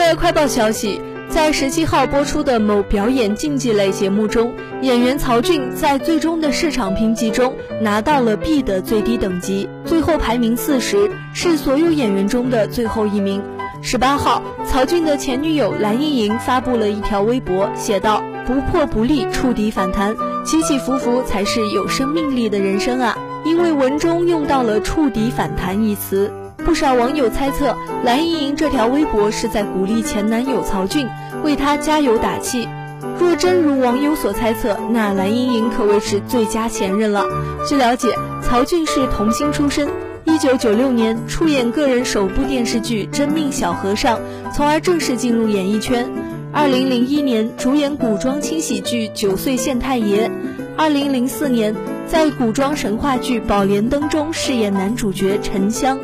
在快报消息，在十七号播出的某表演竞技类节目中，演员曹骏在最终的市场评级中拿到了 B 的最低等级，最后排名四十，是所有演员中的最后一名。十八号，曹骏的前女友蓝盈莹发布了一条微博，写道：“不破不立，触底反弹，起起伏伏才是有生命力的人生啊！”因为文中用到了“触底反弹”一词。不少网友猜测，蓝盈莹这条微博是在鼓励前男友曹骏，为他加油打气。若真如网友所猜测，那蓝盈莹可谓是最佳前任了。据了解，曹骏是童星出身，一九九六年出演个人首部电视剧《真命小和尚》，从而正式进入演艺圈。二零零一年主演古装轻喜剧《九岁县太爷》，二零零四年在古装神话剧《宝莲灯》中饰演男主角沉香。